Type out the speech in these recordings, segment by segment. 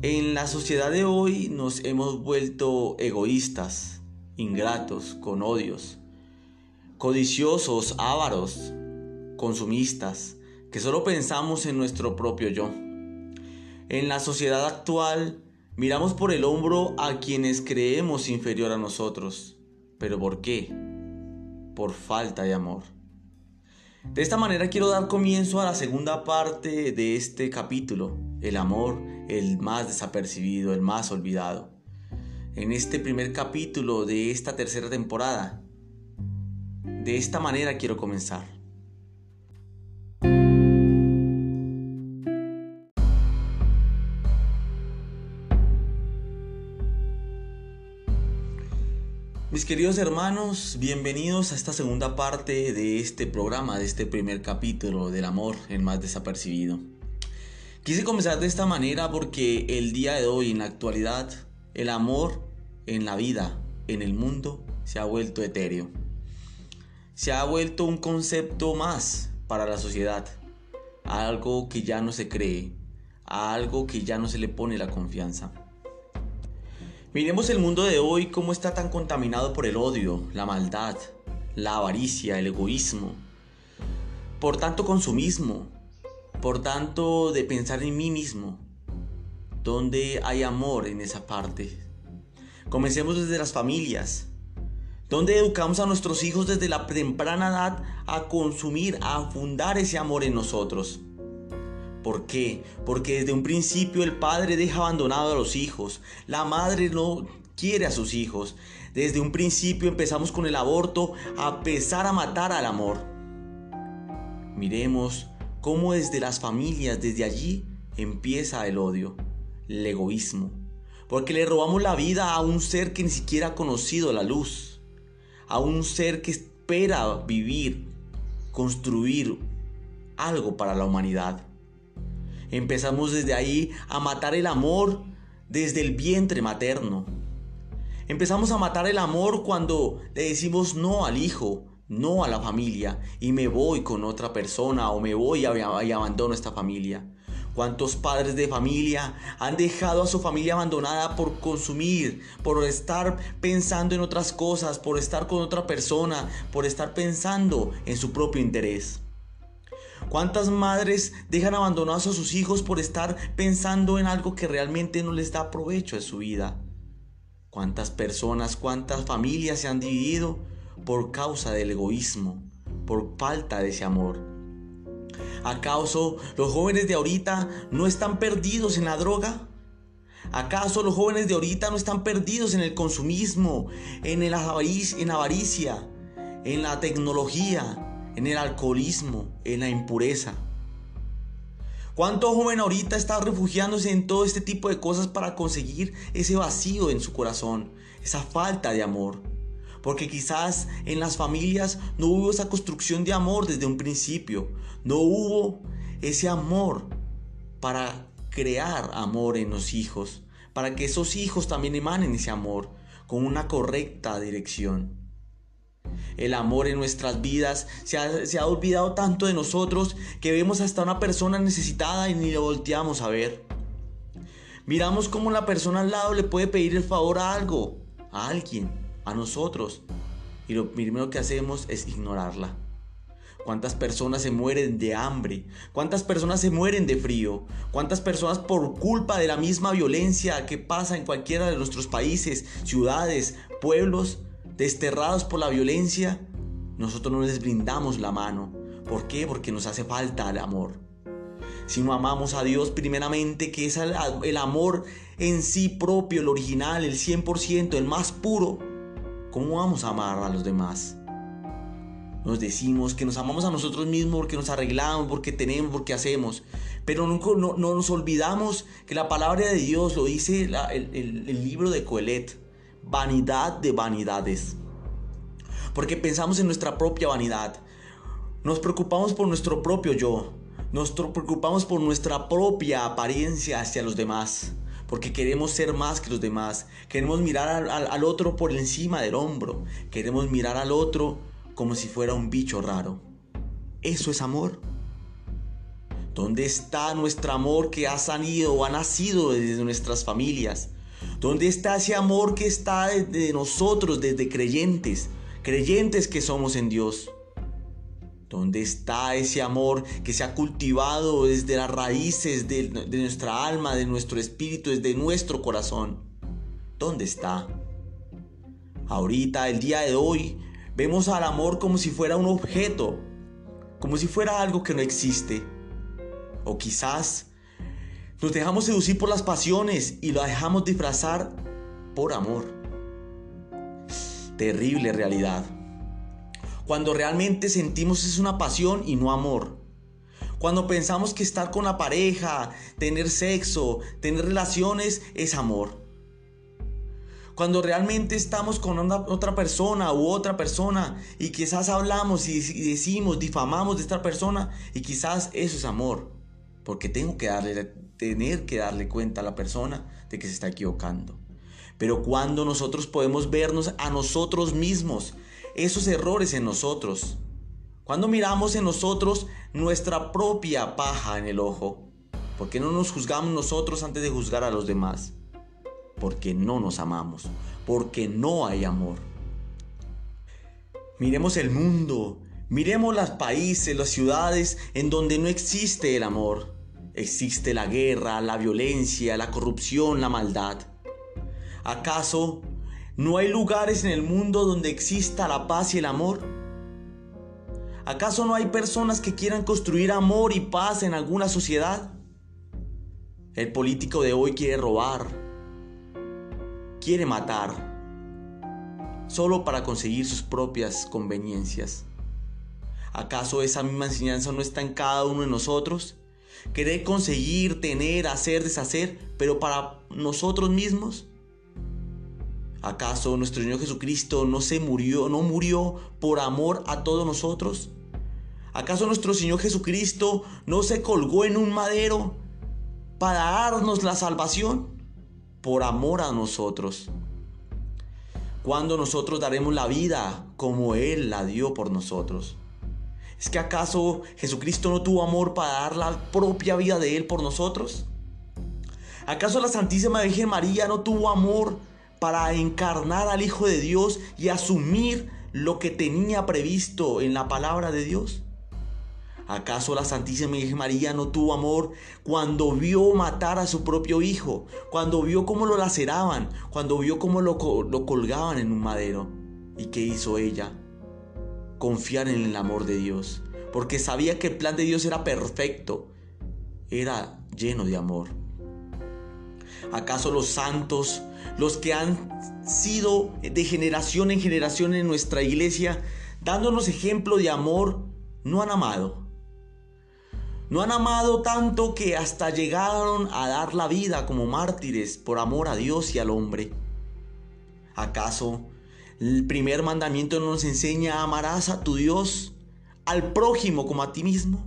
En la sociedad de hoy nos hemos vuelto egoístas, ingratos, con odios, codiciosos, ávaros, consumistas, que solo pensamos en nuestro propio yo. En la sociedad actual miramos por el hombro a quienes creemos inferior a nosotros. ¿Pero por qué? Por falta de amor. De esta manera quiero dar comienzo a la segunda parte de este capítulo, el amor, el más desapercibido, el más olvidado. En este primer capítulo de esta tercera temporada, de esta manera quiero comenzar. Mis queridos hermanos, bienvenidos a esta segunda parte de este programa, de este primer capítulo del amor, el más desapercibido. Quise comenzar de esta manera porque el día de hoy, en la actualidad, el amor en la vida, en el mundo, se ha vuelto etéreo. Se ha vuelto un concepto más para la sociedad, algo que ya no se cree, algo que ya no se le pone la confianza. Miremos el mundo de hoy cómo está tan contaminado por el odio, la maldad, la avaricia, el egoísmo, por tanto consumismo, por tanto de pensar en mí mismo, donde hay amor en esa parte. Comencemos desde las familias, donde educamos a nuestros hijos desde la temprana edad a consumir, a fundar ese amor en nosotros. ¿Por qué? Porque desde un principio el padre deja abandonado a los hijos, la madre no quiere a sus hijos. Desde un principio empezamos con el aborto a empezar a matar al amor. Miremos cómo desde las familias, desde allí, empieza el odio, el egoísmo. Porque le robamos la vida a un ser que ni siquiera ha conocido la luz. A un ser que espera vivir, construir algo para la humanidad. Empezamos desde ahí a matar el amor desde el vientre materno. Empezamos a matar el amor cuando le decimos no al hijo, no a la familia y me voy con otra persona o me voy y abandono esta familia. ¿Cuántos padres de familia han dejado a su familia abandonada por consumir, por estar pensando en otras cosas, por estar con otra persona, por estar pensando en su propio interés? ¿Cuántas madres dejan abandonados a sus hijos por estar pensando en algo que realmente no les da provecho en su vida? ¿Cuántas personas, cuántas familias se han dividido por causa del egoísmo, por falta de ese amor? ¿Acaso los jóvenes de ahorita no están perdidos en la droga? ¿Acaso los jóvenes de ahorita no están perdidos en el consumismo, en, el en avaricia, en la tecnología, en el alcoholismo, en la impureza. ¿Cuánto joven ahorita está refugiándose en todo este tipo de cosas para conseguir ese vacío en su corazón, esa falta de amor? Porque quizás en las familias no hubo esa construcción de amor desde un principio, no hubo ese amor para crear amor en los hijos, para que esos hijos también emanen ese amor con una correcta dirección. El amor en nuestras vidas se ha, olvidado tanto de nosotros que vemos hasta una persona necesitada y ni le volteamos a ver. Miramos cómo la persona al lado le puede pedir el favor a algo, a alguien, a nosotros. Y lo primero que hacemos es ignorarla. ¿Cuántas personas se mueren de hambre? ¿Cuántas personas se mueren de frío? ¿Cuántas personas por culpa de la misma violencia que pasa en cualquiera de nuestros países, ciudades, pueblos, desterrados por la violencia, nosotros no les brindamos la mano. ¿Por qué? Porque nos hace falta el amor. Si no amamos a Dios primeramente, que es el amor en sí propio, el original, el 100%, el más puro, ¿cómo vamos a amar a los demás? Nos decimos que nos amamos a nosotros mismos porque nos arreglamos, porque tenemos, porque hacemos. Pero nunca, no, nos olvidamos que la palabra de Dios lo dice el, el libro de Coelet vanidad de vanidades. Porque pensamos en nuestra propia vanidad. Nos preocupamos por nuestro propio yo. Nos preocupamos por nuestra propia apariencia hacia los demás. Porque queremos ser más que los demás. Queremos mirar al, otro por encima del hombro. Queremos mirar al otro como si fuera un bicho raro. ¿Eso es amor? ¿Dónde está nuestro amor que ha salido o ha nacido desde nuestras familias? ¿Dónde está ese amor que está desde nosotros, desde creyentes, creyentes que somos en Dios? ¿Dónde está ese amor que se ha cultivado desde las raíces de, nuestra alma, de nuestro espíritu, desde nuestro corazón? ¿Dónde está? Ahorita, el día de hoy, vemos al amor como si fuera un objeto, como si fuera algo que no existe. O quizás nos dejamos seducir por las pasiones y lo dejamos disfrazar por amor. Terrible realidad cuando realmente sentimos es una pasión y no amor. Cuando pensamos que estar con la pareja, tener sexo, tener relaciones es amor. Cuando realmente estamos con otra persona u otra persona y quizás hablamos y decimos, difamamos de esta persona y quizás eso es amor. Porque tengo que darle, tener que darle cuenta a la persona de que se está equivocando. Pero cuando nosotros podemos vernos a nosotros mismos esos errores en nosotros. Cuando miramos en nosotros nuestra propia paja en el ojo. Porque no nos juzgamos nosotros antes de juzgar a los demás. Porque no nos amamos. Porque no hay amor. Miremos el mundo. Miremos los países, las ciudades en donde no existe el amor. Existe la guerra, la violencia, la corrupción, la maldad. ¿Acaso ¿No hay lugares en el mundo donde exista la paz y el amor? ¿Acaso no hay personas que quieran construir amor y paz en alguna sociedad? El político de hoy quiere robar, quiere matar, solo para conseguir sus propias conveniencias. ¿Acaso esa misma enseñanza no está en cada uno de nosotros? Querer conseguir, tener, hacer, deshacer, pero para nosotros mismos. ¿Acaso nuestro Señor Jesucristo no se murió, no murió por amor a todos nosotros? ¿Acaso nuestro Señor Jesucristo no se colgó en un madero para darnos la salvación? Por amor a nosotros. ¿Cuándo nosotros daremos la vida como Él la dio por nosotros? ¿Es que acaso Jesucristo no tuvo amor para dar la propia vida de Él por nosotros? ¿Acaso la Santísima Virgen María no tuvo amor para encarnar al Hijo de Dios y asumir lo que tenía previsto en la palabra de Dios? ¿Acaso la Santísima Virgen María no tuvo amor cuando vio matar a su propio hijo? Cuando vio cómo lo laceraban, cuando vio cómo lo, lo colgaban en un madero. ¿Y qué hizo ella? Confiar en el amor de Dios, porque sabía que el plan de Dios era perfecto, era lleno de amor. ¿Acaso los santos los que han sido de generación en generación en nuestra iglesia, dándonos ejemplo de amor, no han amado. No han amado tanto que hasta llegaron a dar la vida como mártires por amor a Dios y al hombre. ¿Acaso el primer mandamiento nos enseña amarás a tu Dios, al prójimo como a ti mismo?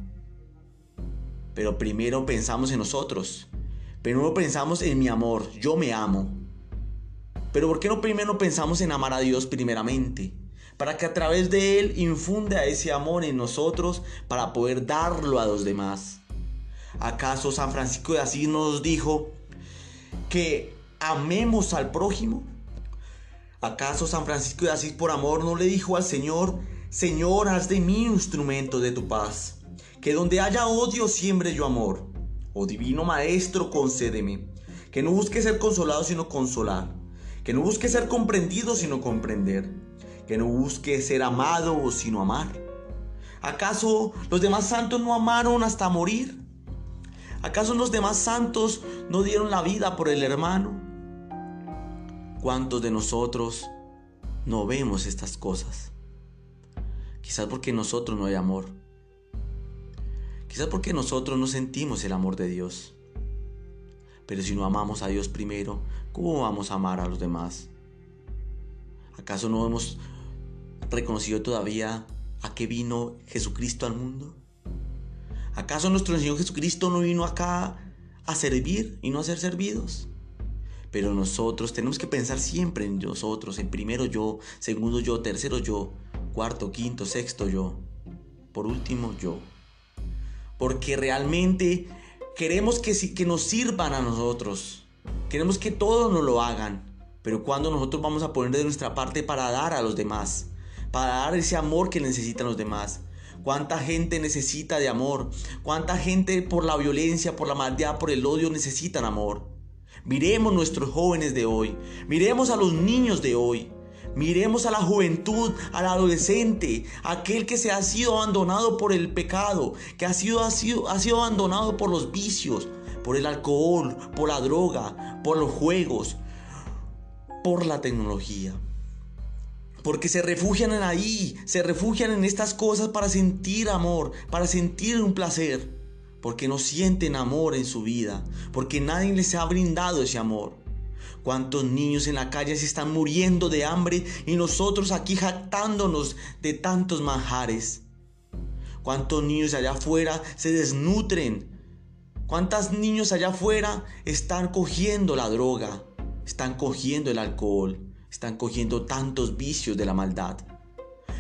Pero primero pensamos en nosotros. Primero pensamos en mi amor. Yo me amo. Pero ¿por qué no primero pensamos en amar a Dios primeramente? Para que a través de Él infunda ese amor en nosotros para poder darlo a los demás. ¿Acaso San Francisco de Asís nos dijo que amemos al prójimo? ¿Acaso San Francisco de Asís por amor no le dijo al Señor, Señor, haz de mí instrumento de tu paz? Que donde haya odio siembre yo amor. Oh divino Maestro, concédeme. Que no busque ser consolado sino consolar que no busque ser comprendido sino comprender, que no busque ser amado sino amar. ¿Acaso los demás santos no amaron hasta morir? ¿Acaso los demás santos no dieron la vida por el hermano? ¿Cuántos de nosotros no vemos estas cosas? Quizás porque nosotros no hay amor. Quizás porque nosotros no sentimos el amor de Dios. Pero si no amamos a Dios primero, ¿cómo vamos a amar a los demás? ¿Acaso no hemos reconocido todavía a qué vino Jesucristo al mundo? ¿Acaso nuestro Señor Jesucristo no vino acá a servir y no a ser servidos? Pero nosotros tenemos que pensar siempre en nosotros, en primero yo, segundo yo, tercero yo, cuarto, quinto, sexto yo, por último yo. Porque realmente queremos que, que nos sirvan a nosotros. Queremos que todos nos lo hagan. Pero cuando nosotros vamos a poner de nuestra parte para dar a los demás, para dar ese amor que necesitan los demás. ¿Cuánta gente necesita de amor? ¿Cuánta gente por la violencia, por la maldad, por el odio necesitan amor? Miremos nuestros jóvenes de hoy. Miremos a los niños de hoy. Miremos a la juventud, al adolescente, aquel que se ha sido abandonado por el pecado, que ha sido, ha sido, ha sido abandonado por los vicios, por el alcohol, por la droga, por los juegos, por la tecnología. Porque se refugian en ahí, se refugian en estas cosas para sentir amor, para sentir un placer. Porque no sienten amor en su vida, porque nadie les ha brindado ese amor. ¿Cuántos niños en la calle se están muriendo de hambre y nosotros aquí jactándonos de tantos manjares? ¿Cuántos niños allá afuera se desnutren? ¿Cuántos niños allá afuera están cogiendo la droga? Están cogiendo el alcohol? están cogiendo tantos vicios de la maldad.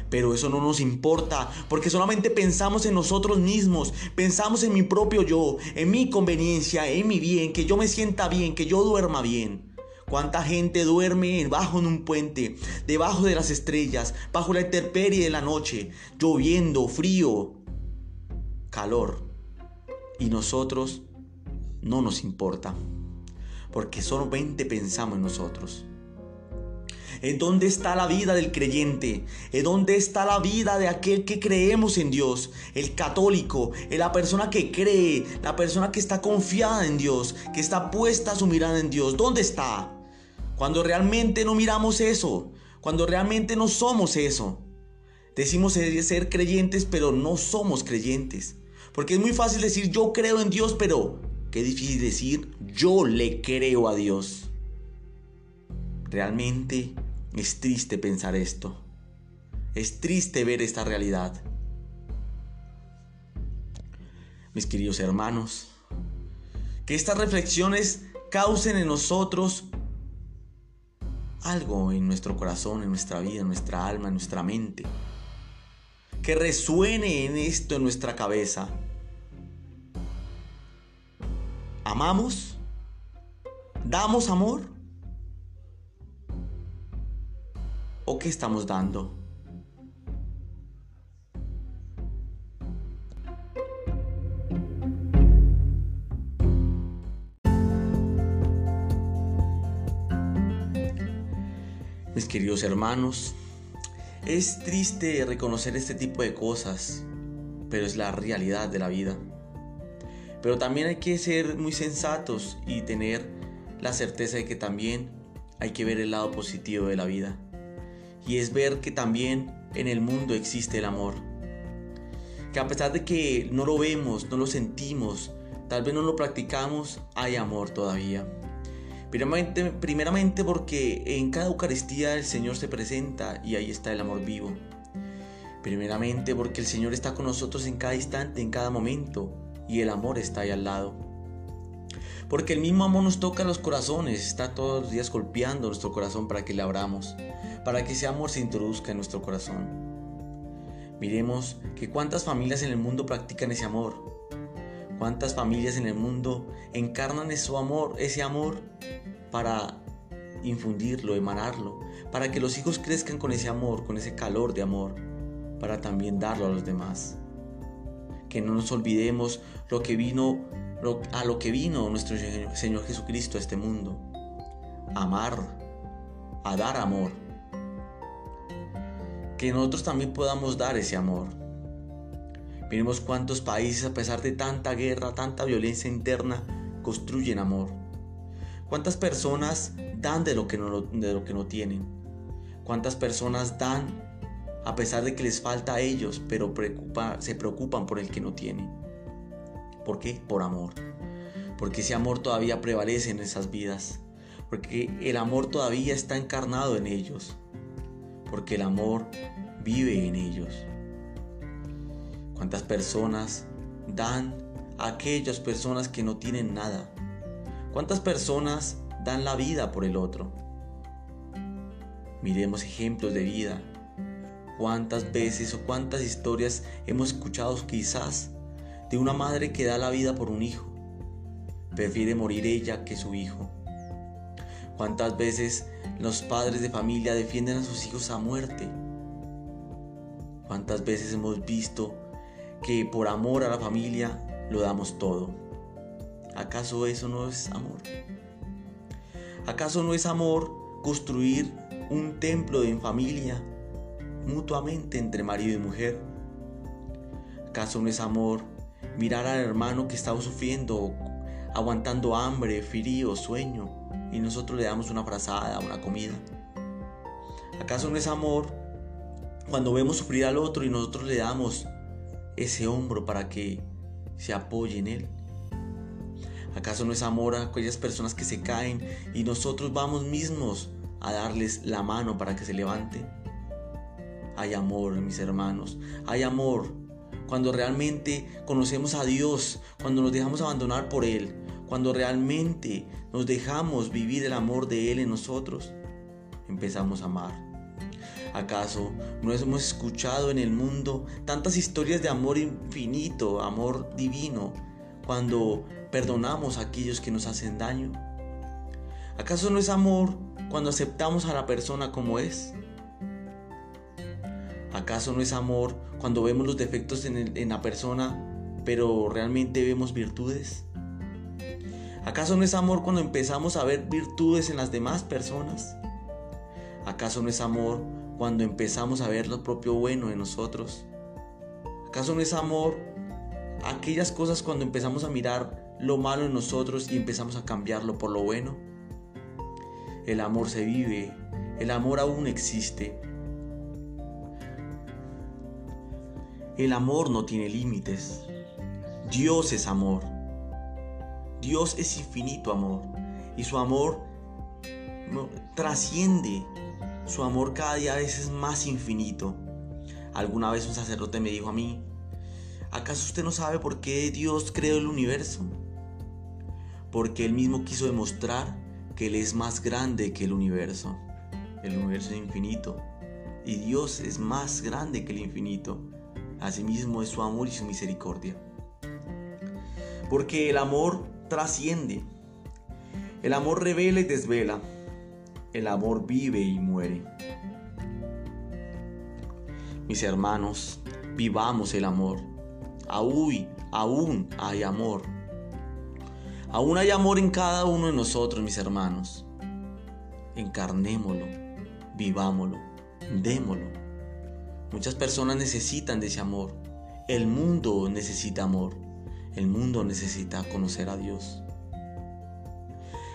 Pero eso no nos importa, porque solamente pensamos en nosotros mismos, pensamos en mi propio yo, en mi conveniencia, en mi bien, que yo me sienta bien, que yo duerma bien. ¿Cuánta gente duerme bajo en un puente, debajo de las estrellas, bajo la intemperie de la noche, lloviendo, frío, calor? Y nosotros no nos importa, porque solamente pensamos en nosotros. ¿En dónde está la vida del creyente? ¿En dónde está la vida de aquel que creemos en Dios? El católico, la persona que cree, la persona que está confiada en Dios, que está puesta su mirada en Dios. ¿Dónde está? Cuando realmente no miramos eso, cuando realmente no somos eso. Decimos ser creyentes, pero no somos creyentes. Porque es muy fácil decir yo creo en Dios, pero qué difícil decir yo le creo a Dios. Realmente es triste pensar esto. Es triste ver esta realidad. Mis queridos hermanos, que estas reflexiones causen en nosotros algo en nuestro corazón, en nuestra vida, en nuestra alma, en nuestra mente. Que resuene en esto en nuestra cabeza. ¿Amamos? ¿Damos amor? o qué estamos dando. Queridos hermanos, es triste reconocer este tipo de cosas, pero es la realidad de la vida. Pero también hay que ser muy sensatos y tener la certeza de que también hay que ver el lado positivo de la vida y es ver que también en el mundo existe el amor. Que a pesar de que no lo vemos, no lo sentimos, tal vez no lo practicamos, hay amor todavía. Primeramente, primeramente porque en cada Eucaristía el Señor se presenta y ahí está el amor vivo. Primeramente porque el Señor está con nosotros en cada instante, en cada momento, y el amor está ahí al lado. Porque el mismo amor nos toca los corazones, está todos los días golpeando nuestro corazón para que le abramos, para que ese amor se introduzca en nuestro corazón. Miremos que cuántas familias en el mundo practican ese amor. Cuántas familias en el mundo encarnan ese amor, ese amor para infundirlo, emanarlo, para que los hijos crezcan con ese amor, con ese calor de amor, para también darlo a los demás. Que no nos olvidemos lo que vino a lo que vino nuestro Señor Jesucristo a este mundo. Amar, a dar amor. Que nosotros también podamos dar ese amor. Miremos cuántos países, a pesar de tanta guerra, tanta violencia interna, construyen amor. Cuántas personas dan de lo que no, de lo que no tienen. Cuántas personas dan a pesar de que les falta a ellos, pero se preocupan por el que no tiene. ¿Por qué? Por amor. Porque ese amor todavía prevalece en esas vidas. Porque el amor todavía está encarnado en ellos. Porque el amor vive en ellos. ¿Cuántas personas dan a aquellas personas que no tienen nada? ¿Cuántas personas dan la vida por el otro? Miremos ejemplos de vida. ¿Cuántas veces o cuántas historias hemos escuchado quizás de una madre que da la vida por un hijo. Prefiere morir ella que su hijo. ¿Cuántas veces los padres de familia defienden a sus hijos a muerte? ¿Cuántas veces hemos visto que por amor a la familia lo damos todo? ¿Acaso eso no es amor? ¿Acaso no es amor construir un templo en familia mutuamente entre marido y mujer? ¿Acaso no es amor mirar al hermano que está sufriendo, aguantando hambre, frío, sueño, y nosotros le damos una frazada, una comida? ¿Acaso no es amor cuando vemos sufrir al otro y nosotros le damos ese hombro para que se apoye en él? ¿Acaso no es amor a aquellas personas que se caen y nosotros vamos mismos a darles la mano para que se levanten? Hay amor, mis hermanos, hay amor cuando realmente conocemos a Dios, cuando nos dejamos abandonar por Él, cuando realmente nos dejamos vivir el amor de Él en nosotros, empezamos a amar. ¿Acaso no hemos escuchado en el mundo tantas historias de amor infinito, amor divino, cuando perdonamos a aquellos que nos hacen daño? ¿Acaso no es amor cuando aceptamos a la persona como es? ¿Acaso no es amor cuando vemos los defectos en, la persona, pero realmente vemos virtudes? ¿Acaso no es amor cuando empezamos a ver virtudes en las demás personas? ¿Acaso no es amor cuando empezamos a ver lo propio bueno en nosotros? ¿Acaso no es amor aquellas cosas cuando empezamos a mirar lo malo en nosotros y empezamos a cambiarlo por lo bueno? El amor se vive, el amor aún existe, El amor no tiene límites. Dios es amor. Dios es infinito amor. Y su amor trasciende. Su amor cada día es más infinito. Alguna vez un sacerdote me dijo a mí, ¿acaso usted no sabe por qué Dios creó el universo? Porque Él mismo quiso demostrar que Él es más grande que el universo. El universo es infinito. Y Dios es más grande que el infinito. Asimismo es su amor y su misericordia. Porque el amor trasciende. El amor revela y desvela. El amor vive y muere. Mis hermanos, vivamos el amor. Aún, aún hay amor. Aún hay amor en cada uno de nosotros, mis hermanos. Encarnémoslo, vivámoslo, démoslo. Muchas personas necesitan de ese amor. El mundo necesita amor. El mundo necesita conocer a Dios.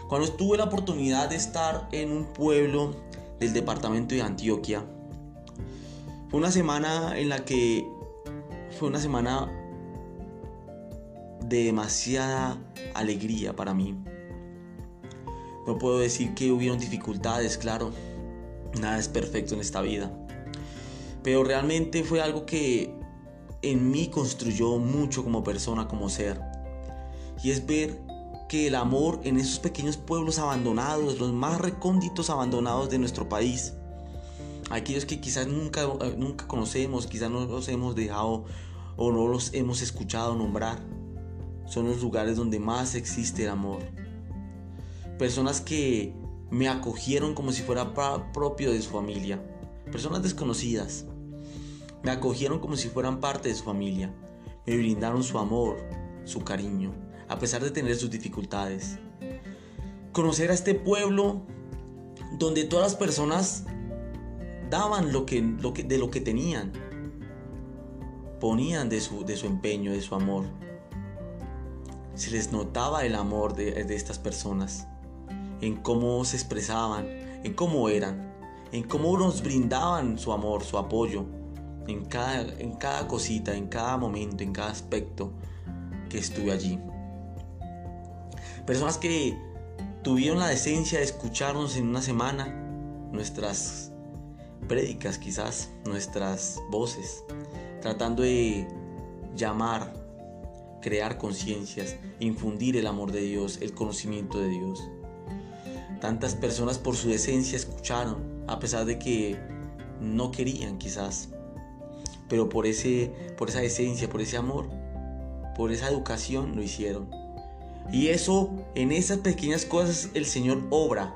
Cuando tuve la oportunidad de estar en un pueblo del departamento de Antioquia, fue una semana en la que fue una semana de demasiada alegría para mí. No puedo decir que hubieron dificultades, claro. Nada es perfecto en esta vida pero realmente fue algo que en mí construyó mucho como persona, como ser. Y es ver que el amor en esos pequeños pueblos abandonados, los más recónditos abandonados de nuestro país, aquellos que quizás nunca, eh, nunca conocemos, quizás no los hemos dejado o no los hemos escuchado nombrar, son los lugares donde más existe el amor. Personas que me acogieron como si fuera propio de su familia, personas desconocidas, me acogieron como si fueran parte de su familia. Me brindaron su amor, su cariño, a pesar de tener sus dificultades. Conocer a este pueblo donde todas las personas daban lo que, de lo que tenían. Ponían de su, de su empeño, de su amor. Se les notaba el amor de, de estas personas. En cómo se expresaban, en cómo eran, en cómo nos brindaban su amor, su apoyo en cada, en cada cosita, en cada momento, en cada aspecto que estuve allí. Personas que tuvieron la decencia de escucharnos en una semana, nuestras prédicas quizás, nuestras voces, tratando de llamar, crear conciencias, infundir el amor de Dios, el conocimiento de Dios. Tantas personas por su decencia escucharon, a pesar de que no querían quizás pero por, ese, por esa esencia, por ese amor, por esa educación lo hicieron. Y eso, en esas pequeñas cosas, el Señor obra,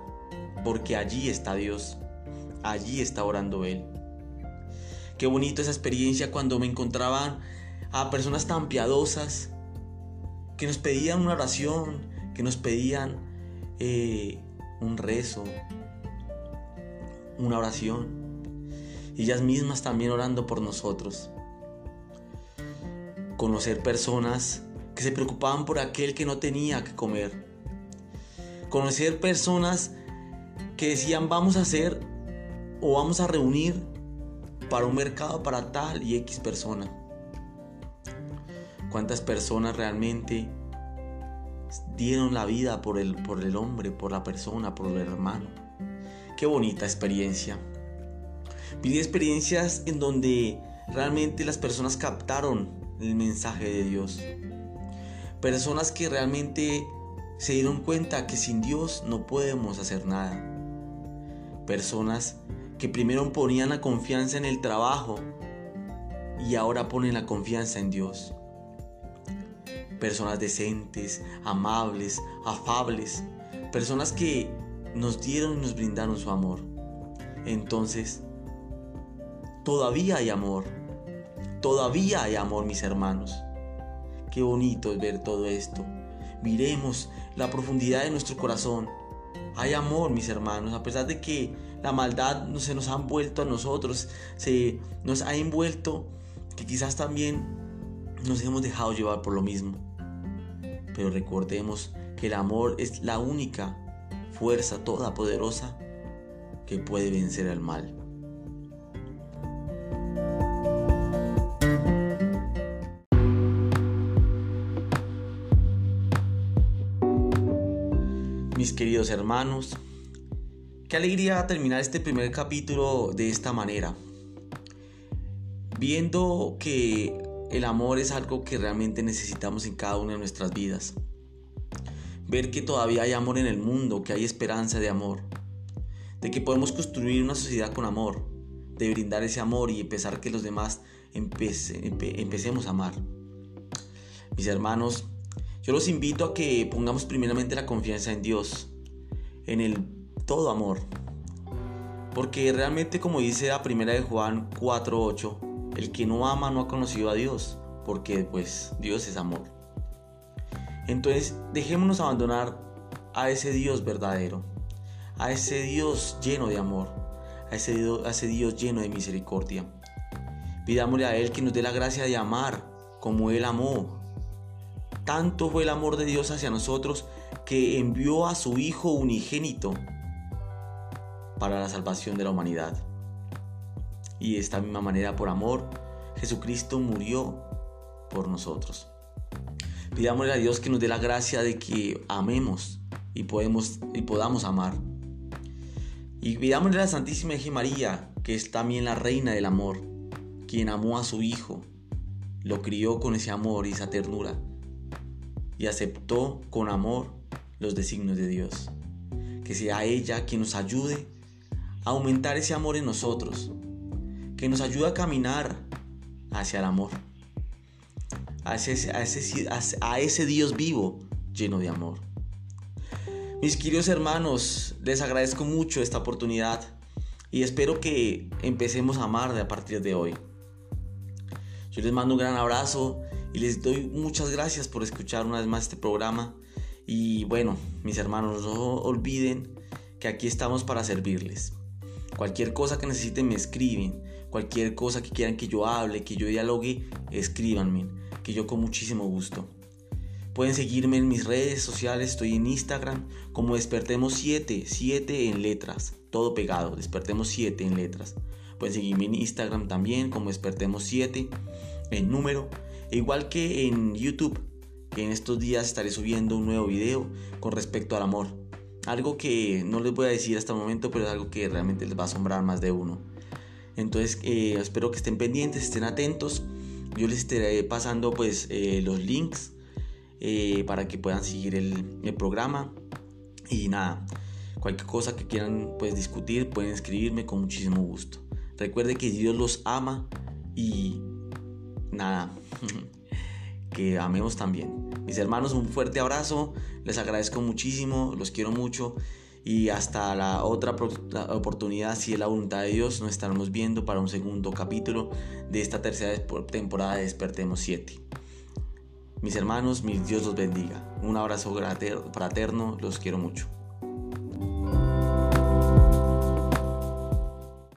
porque allí está Dios, allí está orando Él. Qué bonito esa experiencia cuando me encontraban a personas tan piadosas que nos pedían una oración, que nos pedían eh, un rezo, una oración. Ellas mismas también orando por nosotros. Conocer personas que se preocupaban por aquel que no tenía que comer. Conocer personas que decían vamos a hacer o vamos a reunir para un mercado para tal y X persona. ¿Cuántas personas realmente dieron la vida por el, por el hombre, por la persona, por el hermano? Qué bonita experiencia. Viví experiencias en donde realmente las personas captaron el mensaje de Dios. Personas que realmente se dieron cuenta que sin Dios no podemos hacer nada. Personas que primero ponían la confianza en el trabajo y ahora ponen la confianza en Dios personas decentes, amables, afables, personas que nos dieron y nos brindaron su amor. Entonces, todavía hay amor, todavía hay amor, mis hermanos. Qué bonito es ver todo esto. Miremos la profundidad de nuestro corazón. Hay amor, mis hermanos, a pesar de que la maldad se nos ha envuelto a nosotros, se nos ha envuelto que quizás también nos hemos dejado llevar por lo mismo. Pero recordemos que el amor es la única fuerza todopoderosa que puede vencer al mal. Queridos hermanos, qué alegría terminar este primer capítulo de esta manera, viendo que el amor es algo que realmente necesitamos en cada una de nuestras vidas. Ver que todavía hay amor en el mundo, que hay esperanza de amor. De que podemos construir una sociedad con amor. De brindar ese amor y empezar que los demás empecemos a amar. Mis hermanos, yo los invito a que pongamos primeramente la confianza en Dios. En el todo amor. Porque realmente como dice la primera de Juan 4.8, el que no ama no ha conocido a Dios, porque pues Dios es amor. Entonces dejémonos abandonar a ese Dios verdadero, a ese Dios lleno de amor, a ese, Dios, a ese Dios lleno de misericordia. Pidámosle a Él que nos dé la gracia de amar como Él amó. Tanto fue el amor de Dios hacia nosotros que envió a su Hijo unigénito para la salvación de la humanidad. Y de esta misma manera, por amor, Jesucristo murió por nosotros. Pidámosle a Dios que nos dé la gracia de que amemos y, podemos, y podamos amar. Y pidámosle a la Santísima Virgen María, que es también la reina del amor, quien amó a su Hijo, lo crió con ese amor y esa ternura, y aceptó con amor los designios de Dios. Que sea ella quien nos ayude a aumentar ese amor en nosotros, que nos ayuda a caminar hacia el amor, a ese, a ese, Dios vivo lleno de amor. Mis queridos hermanos, les agradezco mucho esta oportunidad y espero que empecemos a amar de a partir de hoy. Yo les mando un gran abrazo y les doy muchas gracias por escuchar una vez más este programa. Y bueno, mis hermanos, no olviden que aquí estamos para servirles. Cualquier cosa que necesiten me escriben. Cualquier cosa que quieran que yo hable, que yo dialogue, escríbanme, que yo con muchísimo gusto. Pueden seguirme en mis redes sociales, estoy en Instagram como Despertemos 7, 7 en letras, todo pegado, Despertemos 7 en letras. Pueden seguirme en Instagram también como Despertemos 7 en número, igual que en YouTube, que en estos días estaré subiendo un nuevo video con respecto al amor. Algo que no les voy a decir hasta el momento, pero es algo que realmente les va a asombrar más de uno. Entonces eh, espero que estén pendientes, estén atentos. Yo les estaré pasando pues eh, los links eh, para que puedan seguir el, programa. Y nada, cualquier cosa que quieran pues discutir pueden escribirme con muchísimo gusto. Recuerde que Dios los ama y nada. que amemos también. Mis hermanos, un fuerte abrazo, les agradezco muchísimo, los quiero mucho y hasta la otra oportunidad, si es la voluntad de Dios, nos estaremos viendo para un segundo capítulo de esta tercera temporada de Despertemos 7. Mis hermanos, mis Dios los bendiga. Un abrazo fraterno, los quiero mucho.